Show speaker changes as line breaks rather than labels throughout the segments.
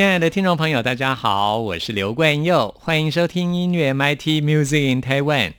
亲爱的听众朋友，大家好，我是刘冠佑，欢迎收听音乐 MIT Music in Taiwan。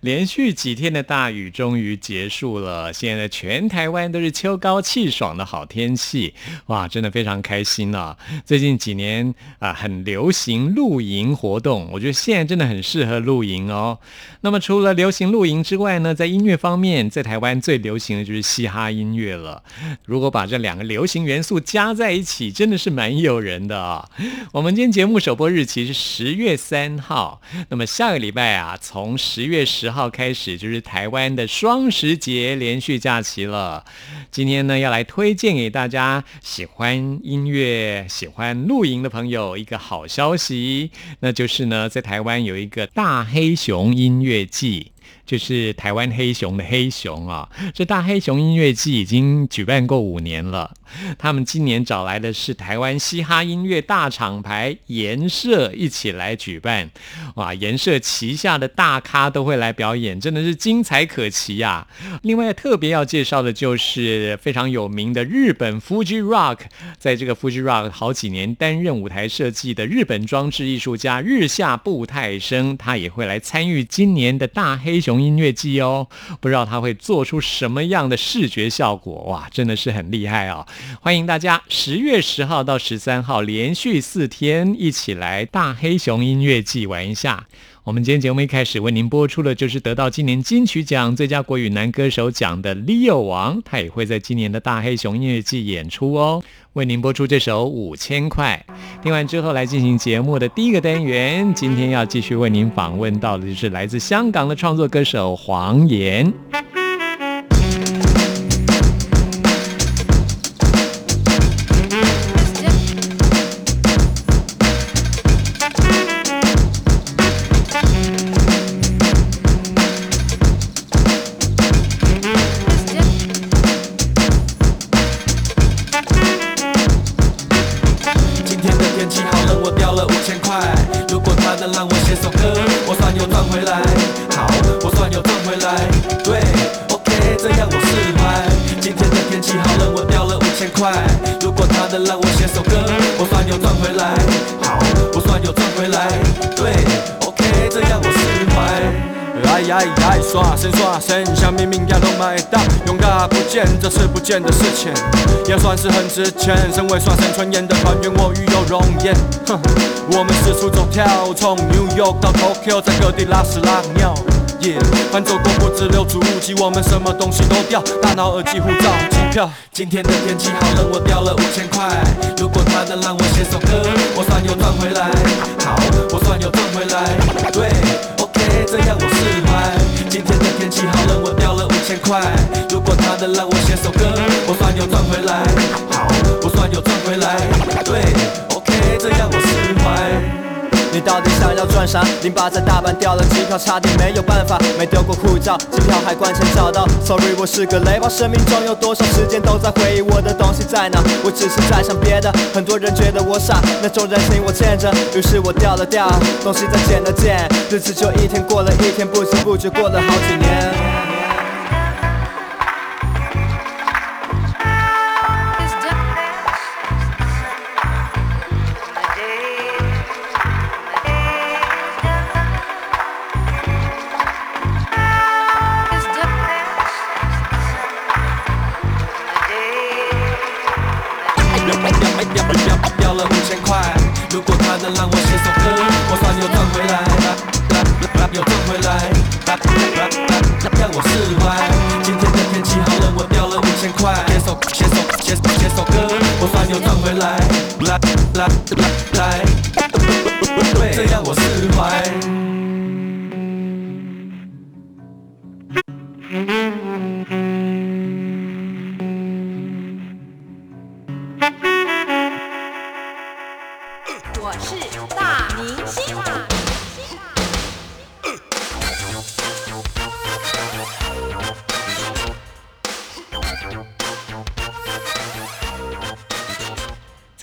连续几天的大雨终于结束了，现在全台湾都是秋高气爽的好天气，哇，真的非常开心呢。最近几年啊，很流行露营活动，我觉得现在真的很适合露营哦。那么除了流行露营之外呢，在音乐方面，在台湾最流行的就是嘻哈音乐了。如果把这两个流行元素加在一起，真的是蛮诱人的啊。我们今天节目首播日期是十月三号，那么下个礼拜啊，从十月十。号开始就是台湾的双十节连续假期了。今天呢，要来推荐给大家喜欢音乐、喜欢露营的朋友一个好消息，那就是呢，在台湾有一个大黑熊音乐季。就是台湾黑熊的黑熊啊，这大黑熊音乐季已经举办过五年了。他们今年找来的是台湾嘻哈音乐大厂牌颜社一起来举办。哇，颜社旗下的大咖都会来表演，真的是精彩可期呀。另外特别要介绍的就是非常有名的日本 Fuji Rock，在这个 Fuji Rock 好几年担任舞台设计的日本装置艺术家日下步太生，他也会来参与今年的大黑熊。音乐季哦，不知道他会做出什么样的视觉效果哇，真的是很厉害哦！欢迎大家十月十号到十三号连续四天一起来大黑熊音乐季玩一下。我们今天节目一开始为您播出的就是得到今年金曲奖最佳国语男歌手奖的 Leo 王，他也会在今年的大黑熊音乐季演出哦。为您播出这首五千块，听完之后来进行节目的第一个单元。今天要继续为您访问到的就是来自香港的创作歌手黄岩岩。这次不见的事情，也算是很值钱。身为耍生春演的团员，我与有容颜。哼，我们四处走跳，从 New York 到 Tokyo，在各地拉屎拉尿。耶，翻走过不止六足五级，我们什么东西都掉，大脑、耳机、护照、机票。今天的天气好冷，我掉了五千块。如果他能让我写首歌，我算又赚回来。好，我算又赚回来。对这样我释怀。今天的天气好冷，我掉了五千块。如果他能让我写首歌，我算又赚回来。好，我算又赚回来。对，OK，这样我释怀。你到底想要赚啥？零八在大阪掉了机票，差点没有办法。没丢过护照，机票海关前找到。Sorry，我是个雷包。生命中有多少时间都在回忆我的东西在哪？我只是在想别的。很多人觉得我傻，那种人情我欠着。于是我掉了掉，东西再捡了捡，日子就一天过了一天，不知不觉过了好几年。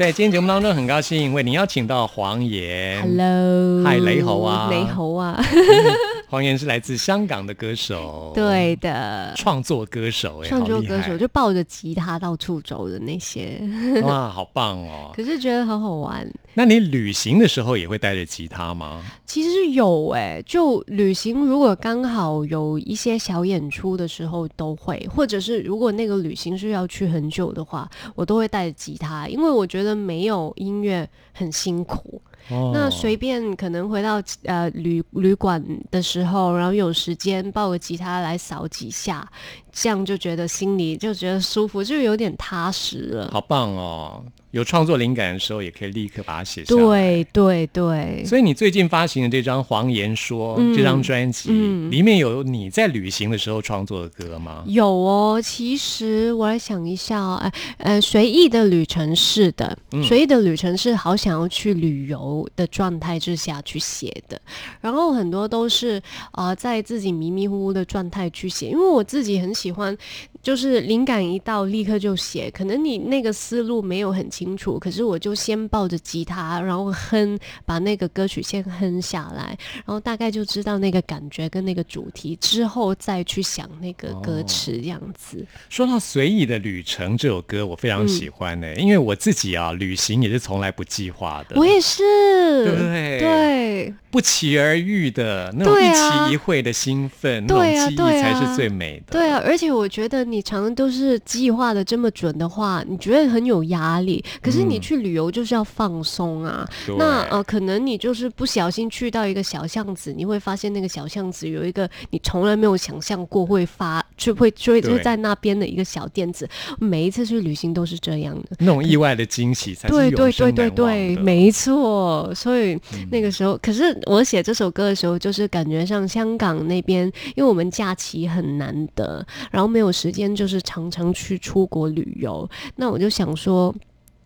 在今天节目当中，很高兴为您邀请到黄岩。
Hello，
嗨雷猴啊。
雷猴啊，
黄岩是来自香港的歌手，，
对的，
创作歌手，哎，
创作歌手就抱着吉他到处走的那些，
哇，好棒哦！
可是觉得很好玩。
那你旅行的时候也会带着吉他吗？
其实有哎、就旅行如果刚好有一些小演出的时候都会，或者是如果那个旅行是要去很久的话，我都会带着吉他，因为我觉得没有音乐很辛苦。
哦
那随便可能回到呃旅旅馆的时候，然后有时间抱个吉他来扫几下，这样就觉得心里就觉得舒服，就有点踏实了。
好棒哦！有创作灵感的时候，也可以立刻把它写下来。
对对对，
所以你最近发行的这张《黄言说》
嗯
这张专辑，
嗯
里面有你在旅行的时候创作的歌吗？
有哦。其实我来想一下呃，随意的旅程是的，
嗯
随意的旅程是好想要去旅游的状态之下去写的，然后很多都是呃在自己迷迷糊糊的状态去写，因为我自己很喜欢。就是灵感一到，立刻就写。可能你那个思路没有很清楚，可是我就先抱着吉他，然后哼，把那个歌曲先哼下来，然后大概就知道那个感觉跟那个主题，之后再去想那个歌词这样子。
说到《随意的旅程》这首歌，我非常喜欢呢、因为我自己啊，旅行也是从来不计划的，
我也是，
对不对
对
不期而遇的那种一期一会的兴奋，那种记忆才是最美的。
对啊！而且我觉得你常常都是计划的这么准的话，你觉得很有压力。可是你
嗯
去旅游就是要放松啊。
对
那呃，可能你就是不小心去到一个小巷子，你会发现那个小巷子有一个你从来没有想象过会发，就会就会就在那边的一个小店子。每一次去旅行都是这样的。
那种意外的惊喜才是
对对对对对，
的
没错。所以
嗯
那个时候，可是我写这首歌的时候，就是感觉上香港那边，因为我们假期很难得，然后没有时间，就是常常去出国旅游。那我就想说。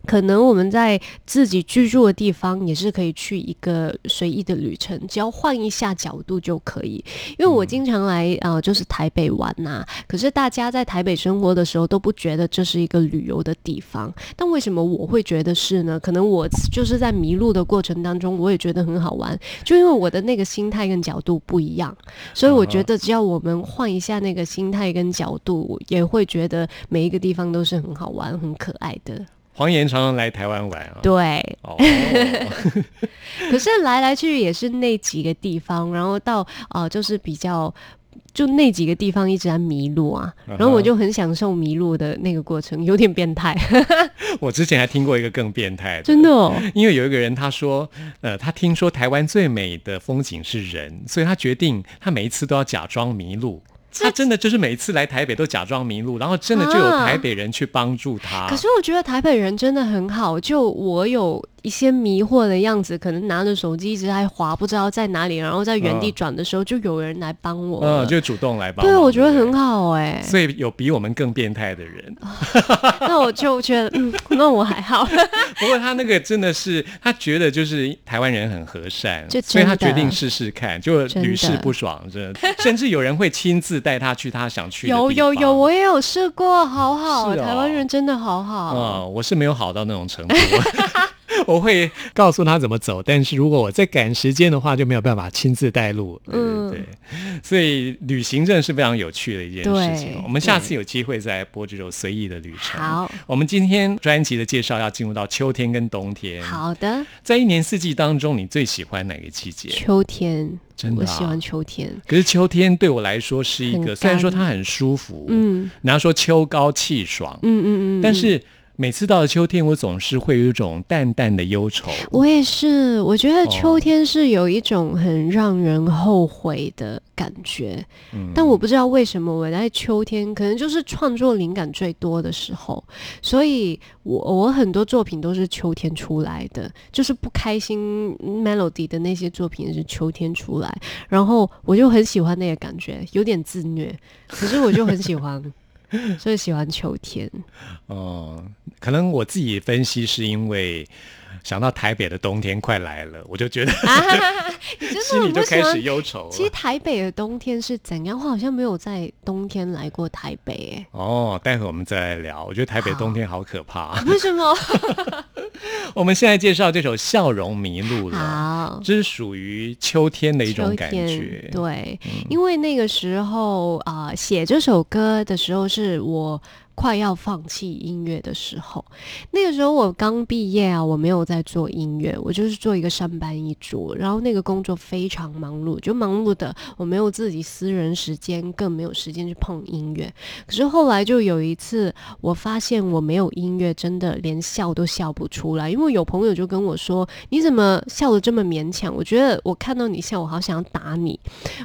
可能我们在自己居住的地方也是可以去一个随意的旅程，只要换一下角度就可以。因为我经常来呃，就是台北玩呐、可是大家在台北生活的时候都不觉得这是一个旅游的地方，但为什么我会觉得是呢？可能我就是在迷路的过程当中，我也觉得很好玩，就因为我的那个心态跟角度不一样，所以我觉得只要我们换一下那个心态跟角度，也会觉得每一个地方都是很好玩、很可爱的。
黄岩常常来台湾玩啊。
对，
哦，
可是来来去去也是那几个地方，然后到呃，就是比较。就那几个地方一直在迷路啊，然后我就很享受迷路的那个过程，有点变态，
我之前还听过一个更变态的，
真的哦。
因为有一个人他说，呃，他听说台湾最美的风景是人，所以他决定他每一次都要假装迷路。他真的就是每次来台北都假装迷路，然后真的就有
啊
台北人去帮助他。
可是我觉得台北人真的很好，就我有一些迷惑的样子，可能拿着手机一直在滑，不知道在哪里，然后在原地
嗯
转的时候，就有人来帮我了。
嗯，就主动来帮忙。
对，我觉得很好哎、
所以有比我们更变态的人，
那我就觉得，嗯，那我还好。
不过他那个真的是，他觉得就是台湾人很和善，
就
所以他决定试试看，就屡试不爽，真的。甚至有人会亲自带他去他想去的
有
地方
有有，我也有试过，好好，
哦
台湾人真的好好。
嗯，我是没有好到那种程度。我会告诉他怎么走，但是如果我在赶时间的话，就没有办法亲自带路。对
嗯
对对，所以旅行真的是非常有趣的一件事情
对。
我们下次有机会再播这种随意的旅程。
好，
我们今天专辑的介绍要进入到秋天跟冬天。，
好的，
在一年四季当中，你最喜欢哪个季节？
秋天，
真的啊
我喜欢秋天。
可是秋天对我来说是一个，虽然说它很舒服，
嗯
人家说秋高气爽，
嗯嗯嗯，
但是每次到了秋天，我总是会有一种淡淡的忧愁。
我也是，我觉得
哦
秋天是有一种很让人后悔的感觉，
嗯
但我不知道为什么我在秋天，可能就是创作灵感最多的时候，所以我我很多作品都是秋天出来的，就是不开心 melody 的那些作品是秋天出来，然后我就很喜欢那个感觉，有点自虐，可是我就很喜欢，所以喜欢秋天。
哦、可能我自己分析是因为想到台北的冬天快来了，我就觉得 心里就开始忧愁
其实。台北的冬天是怎样？我好像没有在冬天来过台北，诶，
哦，待会我们再来聊。我觉得台北冬天好可怕。
为什么？
我们现在介绍这首《笑容迷路了》，
好，
这是属于秋天的一种感觉。
对，因为那个时候啊、写这首歌的时候是我。快要放弃音乐的时候，那个时候我刚毕业啊，我没有在做音乐，我就是做一个上班一族，然后那个工作非常忙碌，就忙碌的我没有自己私人时间，更没有时间去碰音乐。可是后来就有一次，我发现我没有音乐，真的连笑都笑不出来。因为有朋友就跟我说：“你怎么笑得这么勉强？”我觉得我看到你笑，我好想打你。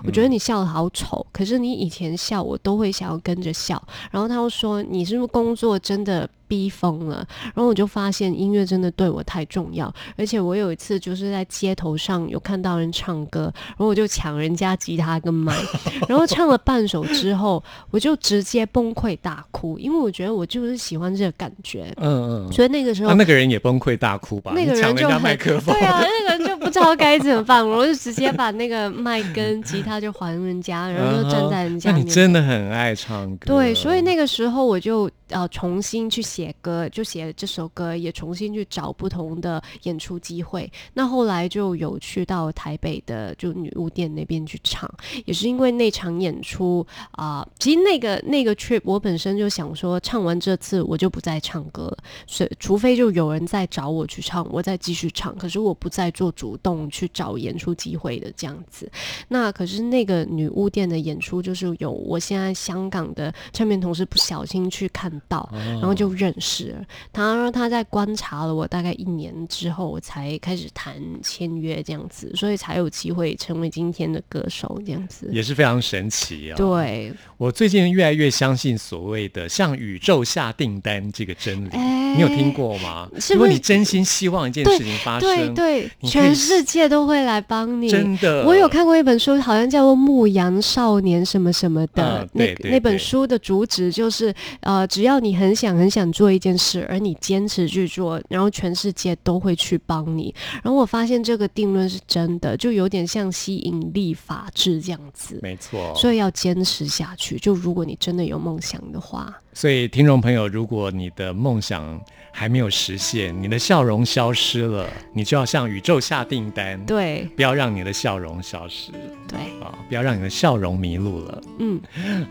我觉得你笑得好丑，可是你以前笑，我都会想要跟着笑。然后他又说：“你是不是工作真的？”逼疯了，然后我就发现音乐真的对我太重要，而且我有一次就是在街头上有看到人唱歌，然后我就抢人家吉他跟麦，然后唱了半首之后，我就直接崩溃大哭，因为我觉得我就是喜欢这个感觉，
嗯嗯。
所以那个时候
啊，那个人也崩溃大哭吧？
那个
你抢人
就很
麦克风，
对啊，那个人就不知道该怎么办，我就直接把那个麦跟吉他就还人家，然后就站在人家
那你
面前。
真的很爱唱歌。
对，所以那个时候我就呃重新去写歌，就写这首歌，也重新去找不同的演出机会。那后来就有去到台北的就女巫店那边去唱，也是因为那场演出啊、其实那个那个 trip 我本身就想说，唱完这次我就不再唱歌了，所以除非就有人再找我去唱，我再继续唱。可是我不再做主动去找演出机会的这样子。那可是那个女巫店的演出，就是有我现在香港的唱片同事不小心去看到，然后就认识了。他说他在观察了我大概一年之后，我才开始谈签约这样子，所以才有机会成为今天的歌手这样子。
也是非常神奇啊、
对，
我最近越来越相信所谓的向宇宙下订单这个真理，
哎
你有听过吗？
是不是
如果你真心希望一件事情发生，
对对，
你可以
全世界都会来帮你。
真的，
我有看过一本书，好像叫做《牧羊少年》什么什么的。
嗯
那那本书的主旨就是，呃，只要你很想很想做一件事，而你坚持去做，然后全世界都会去帮你。然后我发现这个定论是真的，就有点像吸引力法则这样子。
没错。
所以要坚持下去。就如果你真的有梦想的话，
所以，听众朋友，如果你的梦想还没有实现，你的笑容消失了，你就要向宇宙下订单，
对
不要让你的笑容消失
对，
啊！不要让你的笑容迷路了。
嗯，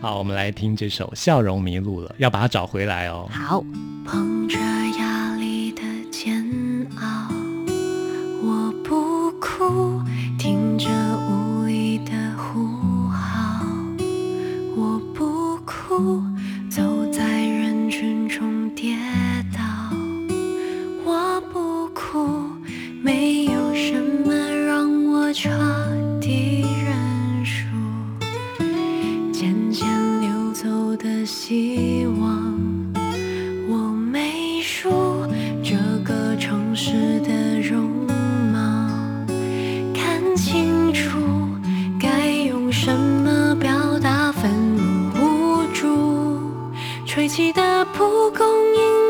好，我们来听这首《笑容迷路了》，要把它找回来哦。
好。
捧着压力的煎熬，我不哭，听着无力的呼号，我不哭，走在人群中跌倒，我不哭，没有什么让我彻底认输，渐渐流走的希望。我没输这个城市的容貌，看清楚该用什么表达愤怒无助，吹起的蒲公英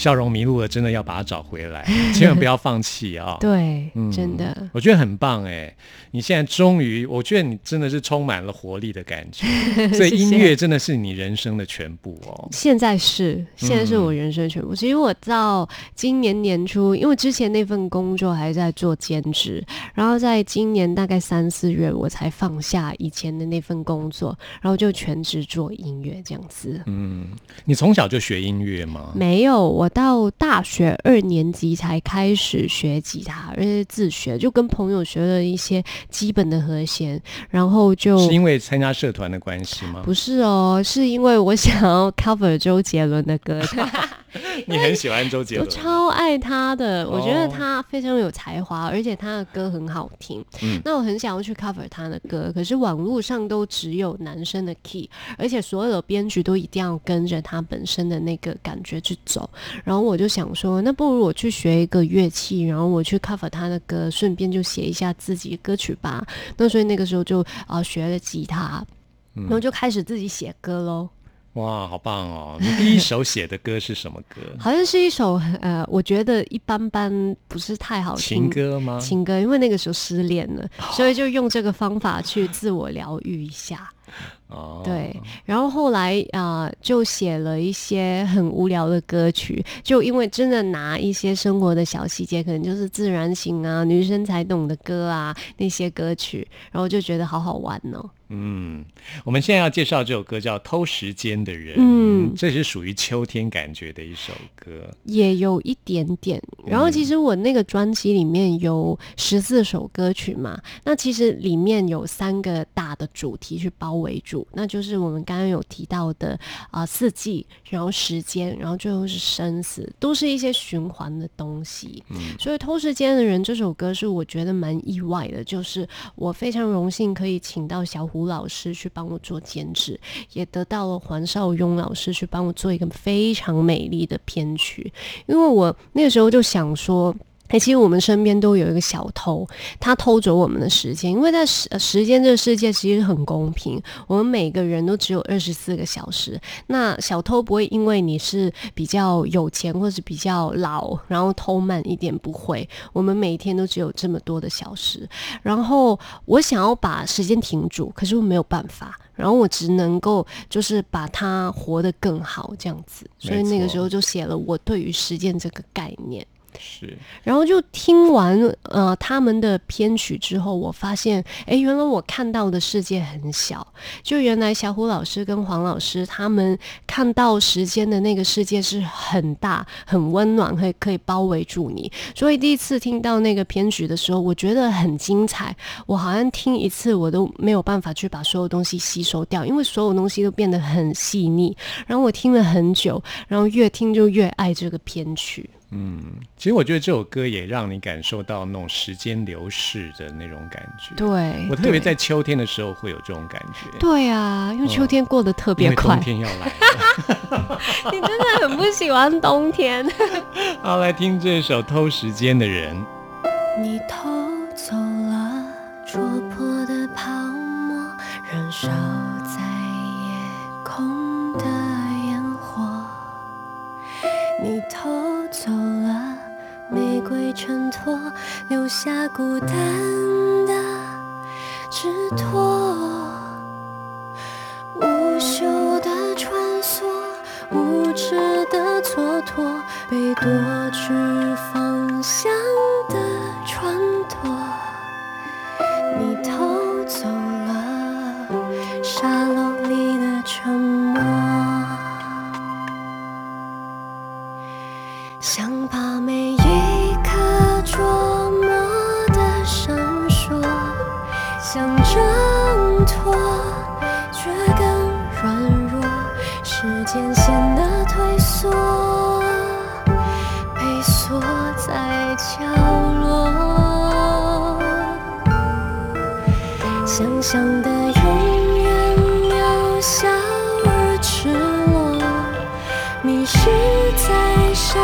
笑容
迷路了，真的要把它找回来，千万不要放弃啊、
对，
嗯
真的。
我觉得很棒哎！你现在终于，我觉得你真的是充满了活力的感觉，所以音乐真的是你人生的全部哦。
现在是，现在是我人生全部。其实我到今年年初，因为之前那份工作还在做兼职，然后在今年大概三四月，我才放下以前的那份工作，然后就全职做音乐这样子。
嗯，你从小就学音乐吗？
没有，我到大学二年级才开始学吉他，而且自学，就跟朋友学了一些基本的和弦，然后就是
因为参加社团的关系吗？
不是哦，是因为我想要 cover 周杰伦的歌。
你很喜欢周杰伦
我
伦？
超爱他的，我觉得
哦
他非常有才华，而且他的歌很好听。
嗯
那我很想要去 cover 他的歌，可是网络上都只有男生的 key，而且所有的编曲都一定要跟着他本身的那个感觉去走。然后我就想说，那不如我去学一个乐器，然后我去 cover 他的歌，顺便就写一下自己的歌曲吧。那所以那个时候就啊、呃学了吉他，
嗯
然后就开始自己写歌喽。
哇，好棒哦！你第一首写的歌是什么歌？
好像是一首呃，我觉得一般般，不是太好听。
情歌吗？
情歌，因为那个时候失恋了，所以就用这个方法去自我疗愈一下。
哦，
对，然后后来啊、呃就写了一些很无聊的歌曲，就因为真的拿一些生活的小细节，可能就是自然醒啊、女生才懂的歌啊那些歌曲，然后就觉得好好玩哦。
嗯，我们现在要介绍这首歌叫《偷时间的人》，
嗯
这是属于秋天感觉的一首歌。
也有一点点。然后其实我那个专辑里面有十四首歌曲嘛，那其实里面有三个大的主题去包围住，那就是我们刚刚有提到的啊、四季，然后时间，然后最后是生死，都是一些循环的东西。所以《偷时间的人》这首歌是我觉得蛮意外的，就是我非常荣幸可以请到小胡老师去帮我做监制，也得到了黄少雍老师去帮我做一个非常美丽的编曲。因为我那个时候就想说。哎、其实我们身边都有一个小偷，他偷走我们的时间。因为在时呃时间这个世界其实很公平，我们每个人都只有二十四个小时。那小偷不会因为你是比较有钱或是比较老，然后偷慢一点，不会。我们每天都只有这么多的小时。然后我想要把时间停住，可是我没有办法。然后我只能够就是把它活得更好这样子，所以那个时候就写了我对于时间这个概念。
是，
然后就听完呃他们的编曲之后，我发现，哎，原来我看到的世界很小。就原来小虎老师跟黄老师他们看到时间的那个世界是很大、很温暖，可以可以包围住你。所以第一次听到那个编曲的时候，我觉得很精彩。我好像听一次我都没有办法去把所有东西吸收掉，因为所有东西都变得很细腻。然后我听了很久，然后越听就越爱这个编曲。
其实我觉得这首歌也让你感受到那种时间流逝的那种感觉。
对，
我特别在秋天的时候会有这种感觉，
对啊，因为秋天过得特别快
冬。天要来了。
你真的很不喜欢冬天。
好，来听这首《偷时间的人》。
你偷走了戳破的泡沫，燃烧留下孤单的枝托。无休的穿梭，无止的蹉跎，被夺去方向的想象的永远渺小而赤裸，迷失在山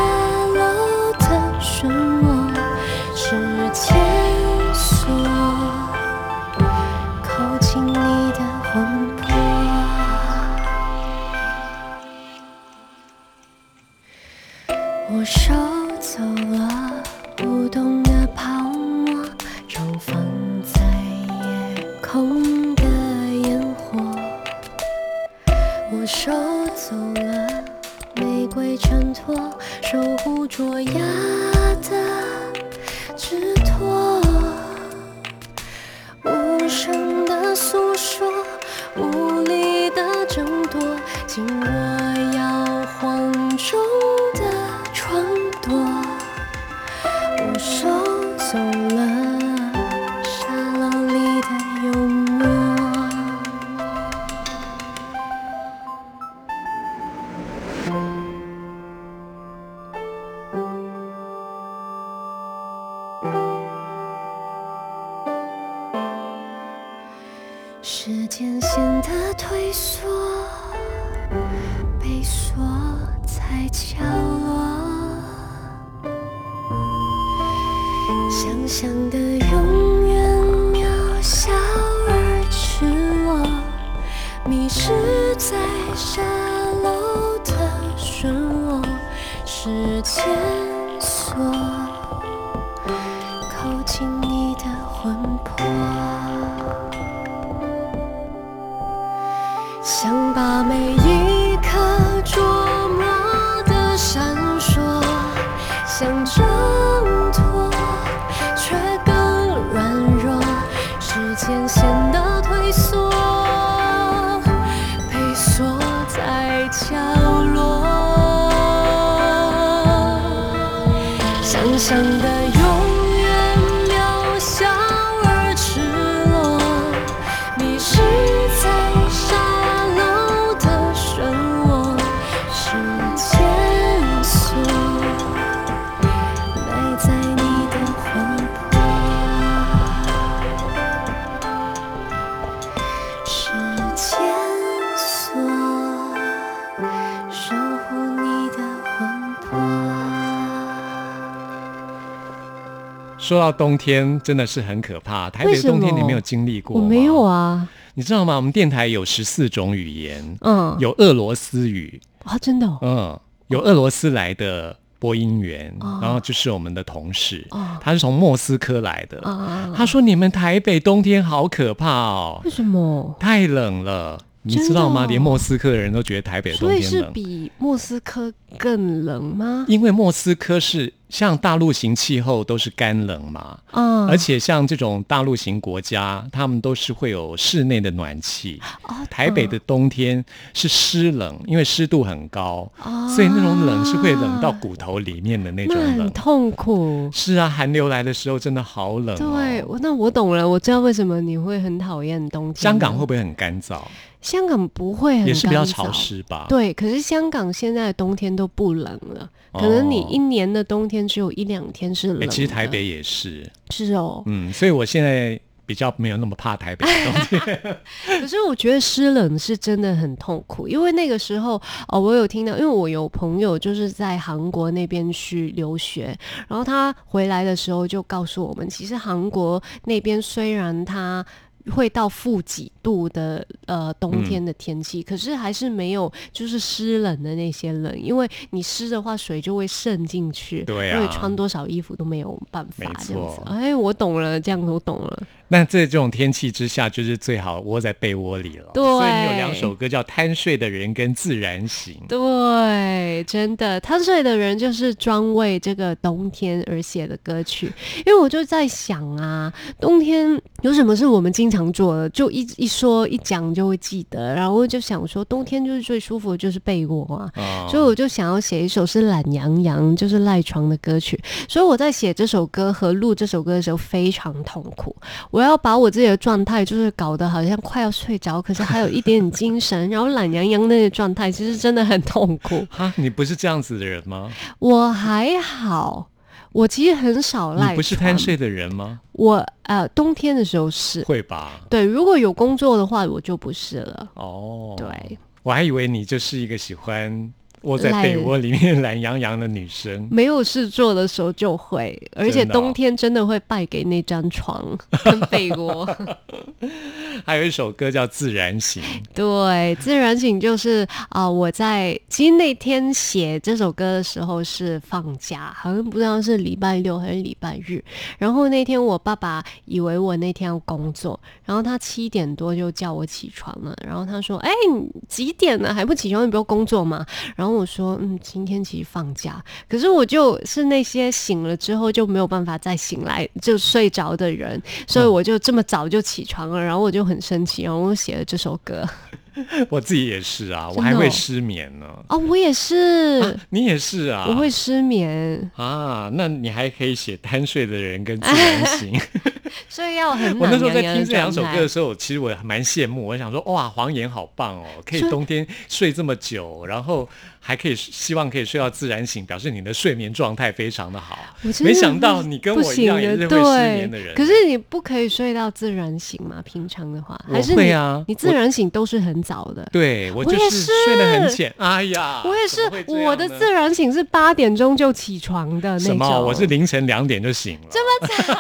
想象的永远渺小而赤裸，迷失在沙漏的漩涡，时间锁，
说到冬天，真的是很可怕。台北的冬天你没有经历过
我没有
啊。
啊，
你知道吗？我们电台有十四种语言，
嗯，
有俄罗斯语，
啊，真的、哦，
嗯，有俄罗斯来的播音员，
哦
然后就是我们的同事，
哦
他是从莫斯科来的。
啊，
他说：“你们台北冬天好可怕哦，
为什么？
太冷了。”你知道吗？
哦
连莫斯科的人都觉得台北的冬
所以是，比莫斯科更冷吗？
因为莫斯科是像大陆型气候都是干冷嘛，
啊，
而且像这种大陆型国家，他们都是会有室内的暖气。
哦
台北的冬天是湿冷，因为湿度很高，
啊
所以那种冷是会冷到骨头里面的那种冷。
痛苦。
是啊，寒流来的时候真的好冷、哦。
对，，那我懂了，我知道为什么你会很讨厌冬天。
香港会不会很干燥？
香港不会很
也是比较潮。湿吧？，
对，可是香港现在的冬天都不冷了，可能你
哦
一年的冬天只有一两天是冷
哎、
的。
其实台北也是，
是哦，
嗯，所以我现在比较没有那么怕台北的冬天。
可是我觉得湿冷是真的很痛苦，因为那个时候哦，我有听到，因为我有朋友就是在韩国那边去留学，然后他回来的时候就告诉我们，其实韩国那边虽然它会到负几度的呃冬天的天气，可是还是没有就是湿冷的那些冷，因为你湿的话水就会渗进去，
对啊
所以穿多少衣服都没有办法这样子。哎，我懂了，这样我懂了。
那在这种天气之下，就是最好窝在被窝里了。
对
所以你有两首歌叫《贪睡的人》跟《自然醒》。
对，真的，贪睡的人就是专为这个冬天而写的歌曲。因为我就在想啊，冬天有什么是我们经常做的？就一一说一讲就会记得，然后我就想说，冬天就是最舒服的就是被窝啊。
哦
所以我就想要写一首是懒洋洋，就是赖床的歌曲。所以我在写这首歌和录这首歌的时候非常痛苦。我要把我自己的状态就是搞得好像快要睡着，可是还有一点点精神，然后懒洋洋那个状态，其实真的很痛苦。
哈，你不是这样子的人吗？
我还好，我其实很少赖床。
你不是贪睡的人吗？
我呃，冬天的时候是。
会吧？
对，如果有工作的话，我就不是了。
哦，
对，
我还以为你就是一个喜欢窝在被窝里面懒洋洋的女生。
没有事做的时候就会，而且冬天真的会败给那张床 跟被窝。
还有一首歌叫《自然醒》，
对，自然醒就是啊、我在其实那天写这首歌的时候是放假，好像不知道是礼拜六还是礼拜日。然后那天我爸爸以为我那天要工作，然后他七点多就叫我起床了，然后他说：“哎、你几点了还不起床？你不要工作吗？”然后我说，嗯，今天其实放假，可是我就是那些醒了之后就没有办法再醒来就睡着的人，所以我就这么早就起床了，然后我就很生气，然后我写了这首歌。
我自己也是啊，我还会失眠呢。
哦，我也是，
你也是啊，
我会失眠，
啊，那你还可以写贪睡的人跟自然醒。
所以要很
我那时候在听这两首歌的时候，其实我蛮羡慕，我想说哇，黄岩好棒哦，可以冬天睡这么久，然后还可以希望可以睡到自然醒，表示你的睡眠状态非常的好。没想到你跟
不
我一样也是会失眠的人。
对可是你不可以睡到自然醒吗？平常的话，还是
会啊
你自然醒都是很早的。
对我就是睡得很浅。哎呀，
我也是，我的自然醒是八点钟就起床的那种。
什么？我是凌晨两点就醒了。
这么早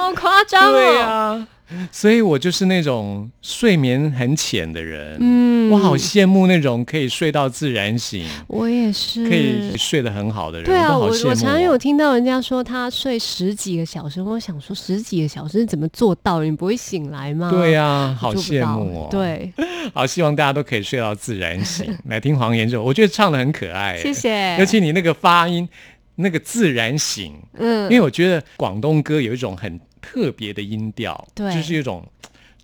好夸张哦。
对啊，所以我就是那种睡眠很浅的人。
嗯
我好羡慕那种可以睡到自然醒，
我也是
可以睡得很好的人。
对啊，我我常常有
哦
听到人家说他睡十几个小时，我想说十几个小时怎么做到？你不会醒来吗？
对啊，好羡慕哦。，
对，
好希望大家都可以睡到自然醒。来听黄妍这首，我觉得唱的很可爱。
谢。谢。
尤其你那个发音，那个自然醒，
嗯
因为我觉得广东歌有一种很特别的音调，
对
就是有一种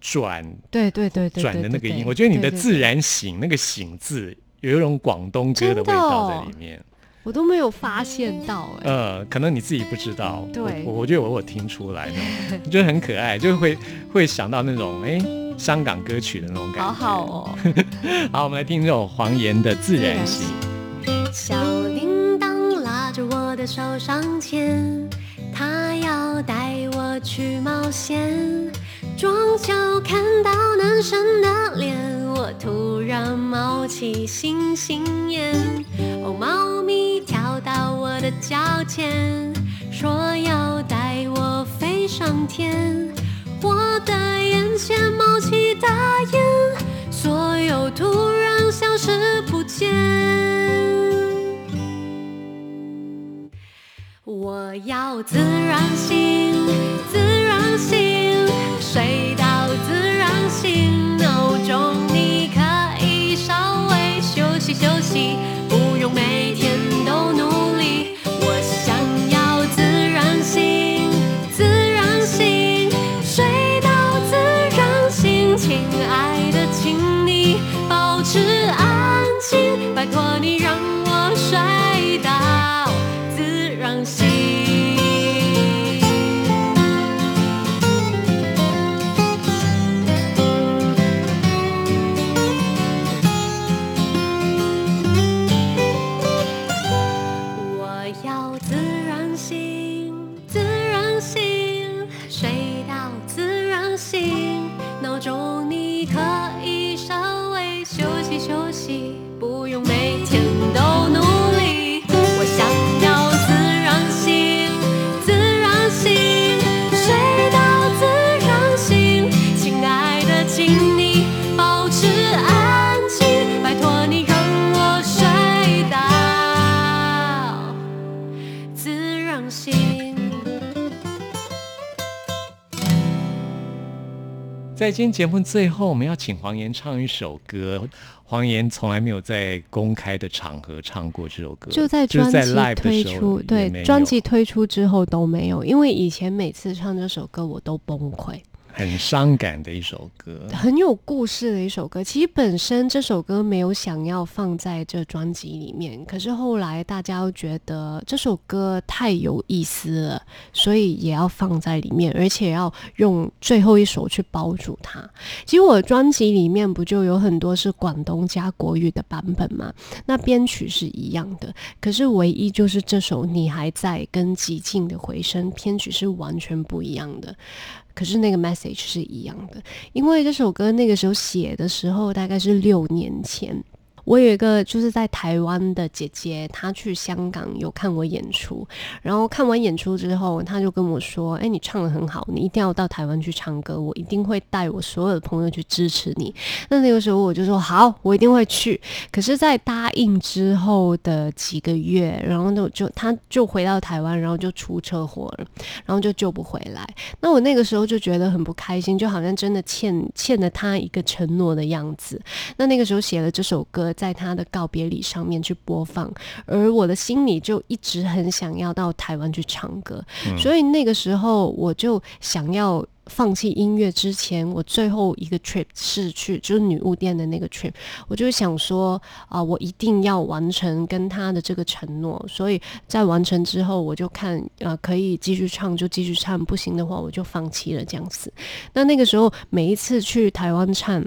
转
对对对对
转的那个音。我觉得你的自然醒那个醒字，有一种广东歌的味道在里面。
我都没有发现到哎、
呃，可能你自己不知道，
对
我我觉得我我听出来的，我觉得很可爱，就会会想到那种哎香港歌曲的那种感觉。
好好哦。
好，我们来听这首黄妍的《自然醒》。
小叮当拉着我的手上前，他要带我去冒险。撞球看到男生的脸，我突然冒起星星眼。哦，猫咪跳到我的脚前，说要带我飞上天。我的眼前冒起大烟，所有突然消失不见。我要自然醒，自然醒，睡到自然醒。闹钟你可以稍微休息休息，不用每天
今天节目最后，我们要请黄岩唱一首歌。黄岩从来没有在公开的场合唱过这首歌，
就在专辑推出，对专辑推出之后都没有，因为以前每次唱这首歌我都崩溃。
很伤感的一首歌。
很有故事的一首歌。其实本身这首歌没有想要放在这专辑里面，可是后来大家又觉得这首歌太有意思了，所以也要放在里面，而且要用最后一首去包住它。其实我专辑里面不就有很多是广东加国语的版本吗？那编曲是一样的，可是唯一就是这首《你还在》跟《极静的回声》编曲是完全不一样的。可是那个 message 是一样的，因为这首歌那个时候写的时候大概是六年前。我有一个就是在台湾的姐姐，她去香港有看我演出，然后看完演出之后，她就跟我说：“哎，你唱的很好，你一定要到台湾去唱歌，我一定会带我所有的朋友去支持你。”那那个时候我就说：“好，我一定会去。”可是，在答应之后的几个月，然后就就他就回到台湾，然后就出车祸了，然后就救不回来。那我那个时候就觉得很不开心，就好像真的欠欠了他一个承诺的样子。那那个时候写了这首歌，了在他的告别礼上面去播放，而我的心里就一直很想要到台湾去唱歌，所以那个时候我就想要。放弃音乐之前，我最后一个 trip 是去就是女巫店的那个 trip，我就想说啊、我一定要完成跟他的这个承诺，所以在完成之后，我就看呃可以继续唱就继续唱，不行的话我就放弃了这样子。那那个时候每一次去台湾唱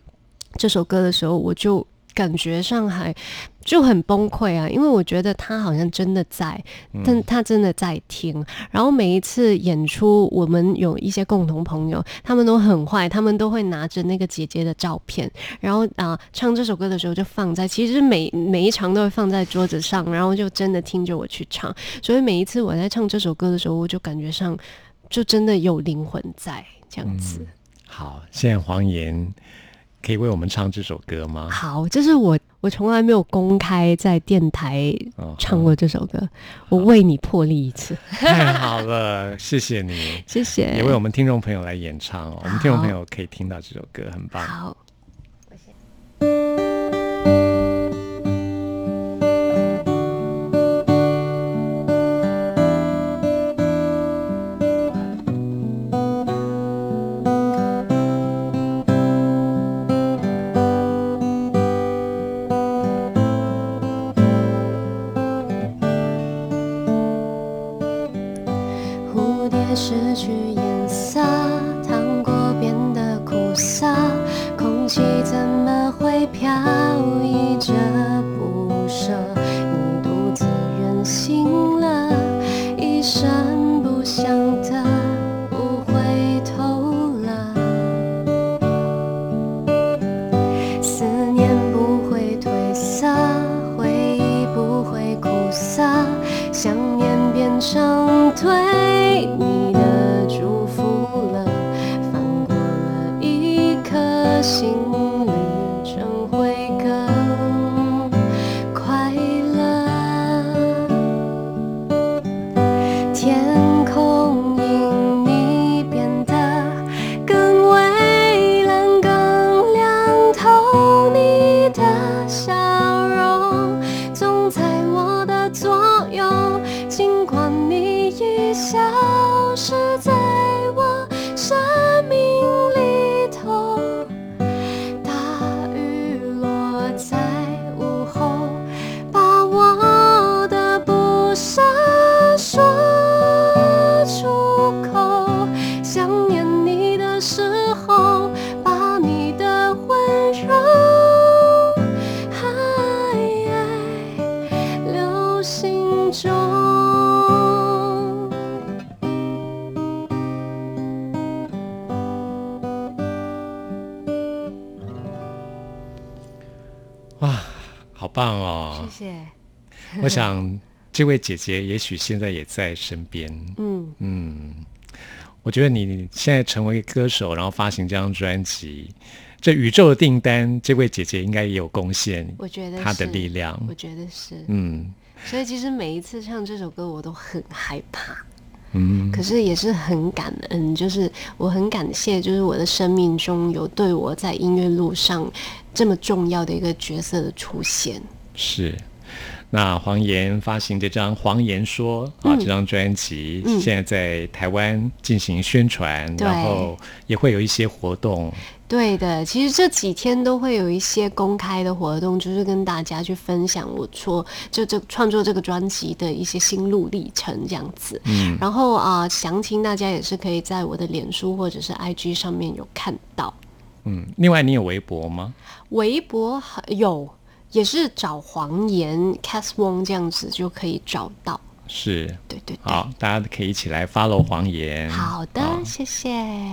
这首歌的时候，我就感觉上还就很崩溃啊，因为我觉得他好像真的在，但他真的在听。然后每一次演出，我们有一些共同朋友，他们都很坏，他们都会拿着那个姐姐的照片，然后啊、唱这首歌的时候就放在，其实每每一场都会放在桌子上，然后就真的听着我去唱。所以每一次我在唱这首歌的时候，我就感觉上就真的有灵魂在这样子。
好，现在黄妍可以为我们唱这首歌吗？
好，这是我我从来没有公开在电台
哦
唱过这首歌，我为你破例一次，
太好了，谢谢你，
谢谢。
也为我们听众朋友来演唱哦。我们听众朋友可以听到这首歌，很棒。
好，
成对你
这位姐姐也许现在也在身边。
嗯，
嗯，我觉得你现在成为歌手，然后发行这张专辑，这宇宙的订单，这位姐姐应该也有贡献
我觉得
她的力量。
我觉得是。
嗯
所以其实每一次唱这首歌，我都很害怕。
嗯，
可是也是很感恩，就是我很感谢，就是我的生命中有对我在音乐路上这么重要的一个角色的出现。
是。那黄妍发行这张《黄妍说》啊，
嗯
这张专辑、
嗯
现在在台湾进行宣传，
对
然后也会有一些活动。
对的，其实这几天都会有一些公开的活动，就是跟大家去分享我说就这创作这个专辑的一些心路历程这样子。
嗯，
然后啊、详情大家也是可以在我的脸书或者是 IG 上面有看到。
嗯，另外你有微博吗？
微博还有也是找黄岩 Cass Wong 这样子就可以找到。
是，
对对对，
好，大家可以一起来 follow 黄岩。
好的，谢谢，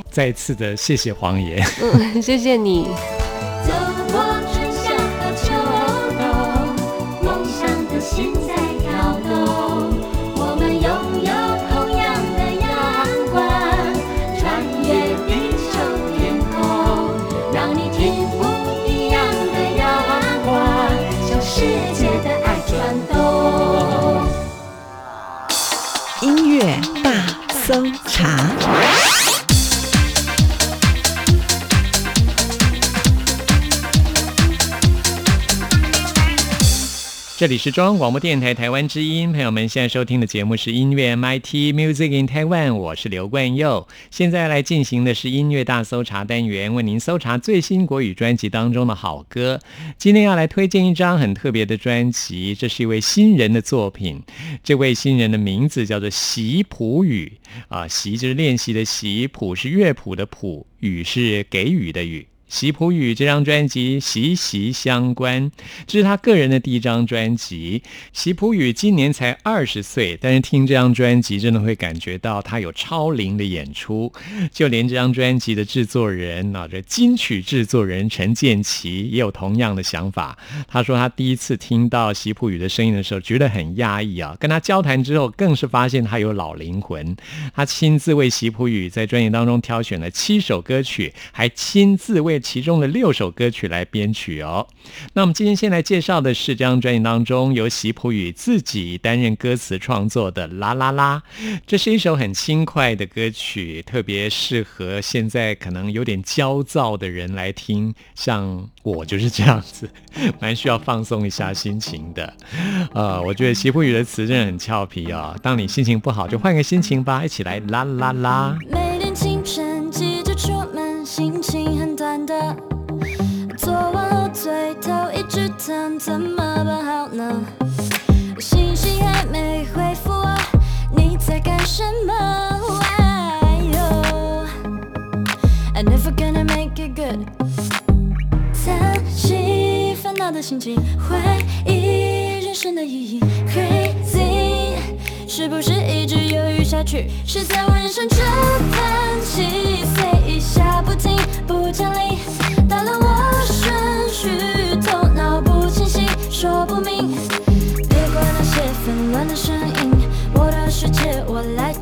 再一次的谢谢黄岩。
嗯，谢谢你。
搜查。
这里是中央广播电台台湾之音，朋友们现在收听的节目是音乐 MIT Music in Taiwan，我是刘冠佑。现在来进行的是音乐大搜查单元，为您搜查最新国语专辑当中的好歌。今天要来推荐一张很特别的专辑，这是一位新人的作品。这位新人的名字叫做习普语啊，习就是练习的习，谱是乐谱的谱，语是给予的语。习普语这张专辑息息相关，这是他个人的第一张专辑。习普语今年才二十岁，但是听这张专辑真的会感觉到他有超龄的演出。就连这张专辑的制作人啊，这金曲制作人陈建奇也有同样的想法。他说他第一次听到习普语的声音的时候，觉得很压抑啊。跟他交谈之后，更是发现他有老灵魂。他亲自为习普语在专辑当中挑选了七首歌曲，还亲自为其中的六首歌曲来编曲哦。那我们今天先来介绍的是这张专辑当中由席普语自己担任歌词创作的《啦啦啦》，这是一首很轻快的歌曲，特别适合现在可能有点焦躁的人来听。像我就是这样子，蛮需要放松一下心情的。呃，我觉得席普语的词真的很俏皮啊。当你心情不好，就换个心情吧，一起来啦啦啦。
每天清晨急着出门，心情怎么办好呢？信息还没回复我，你在干什么？Why you? I never gonna make it good。叹息，烦恼的心情，怀疑人生的意义，Crazy。是不是一直犹豫下去？是在我人生这盘棋飞一下不停，不讲理，打乱我顺序，头脑不，说不明。别管那些纷乱的声音，我的世界我来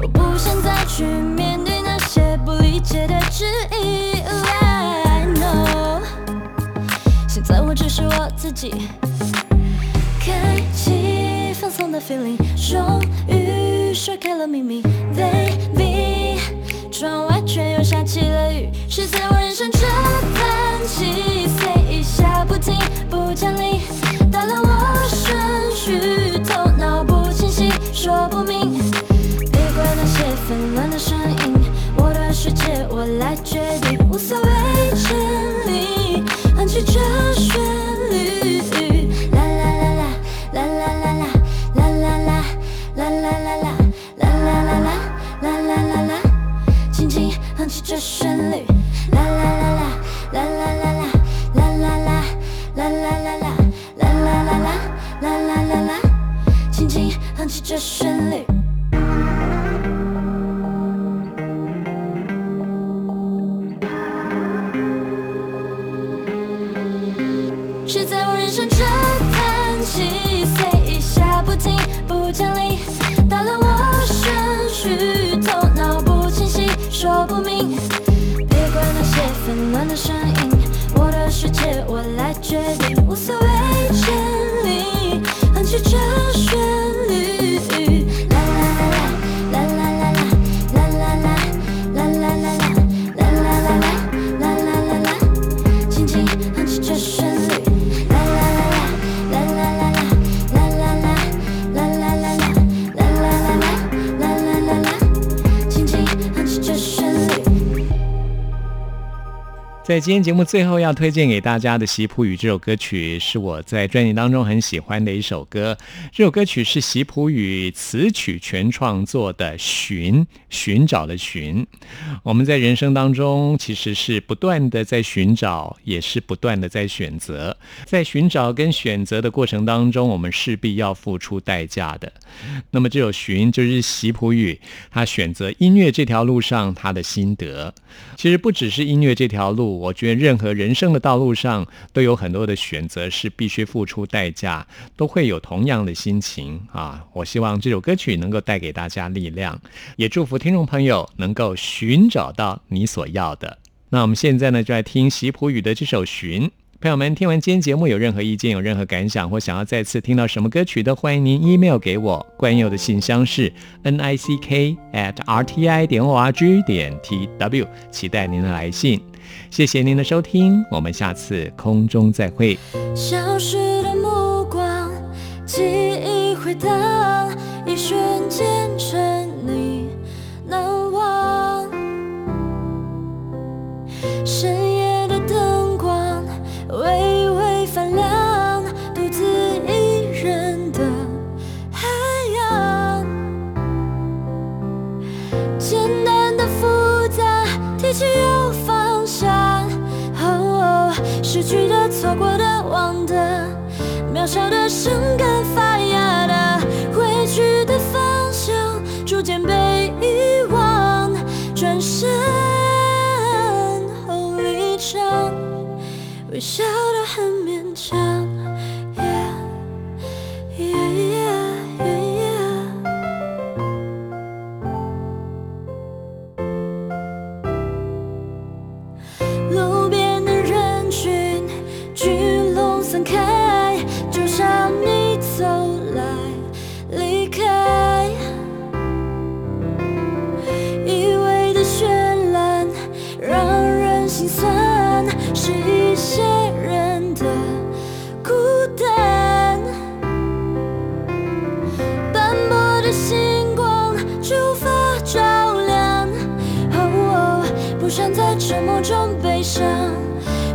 我不想再去面对那些不理解的质疑。I know。现在我只是我自己，开启放松的 feeling，终于甩开了秘密，baby。窗外却又下起了雨，是在我人生这盘棋飞一下不停，不讲理，打乱我顺序，头脑不清晰，说不在
今天节目最后要推荐给大家的《习普语》这首歌曲，是我在专辑当中很喜欢的一首歌。这首歌曲是习普语词曲全创作的《寻》，寻找的寻。我们在人生当中其实是不断的在寻找，也是不断的在选择。在寻找跟选择的过程当中，我们势必要付出代价的。那么这首《寻》就是习普语他选择音乐这条路上他的心得。其实不只是音乐这条路。我觉得任何人生的道路上都有很多的选择是必须付出代价，都会有同样的心情啊。我希望这首歌曲能够带给大家力量，也祝福听众朋友能够寻找到你所要的。那我们现在呢，就来听席普语的这首《寻》。朋友们，听完今天节目有任何意见、有任何感想，或想要再次听到什么歌曲的，欢迎您 email 给我。关佑的信箱是 n i c k at r t i 点 o r g 点 t w，期待您的来信。谢谢您的收听，我们下次空中再会。
消失的目光，记忆回荡，在沉默中悲伤，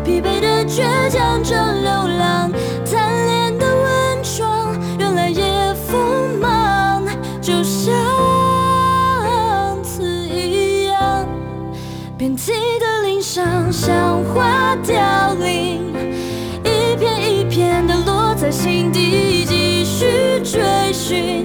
疲惫的倔强着流浪，贪恋的温床，原来也锋芒，就像刺一样，遍体的鳞伤，像花凋零，一片一片的落在心底，继续追寻，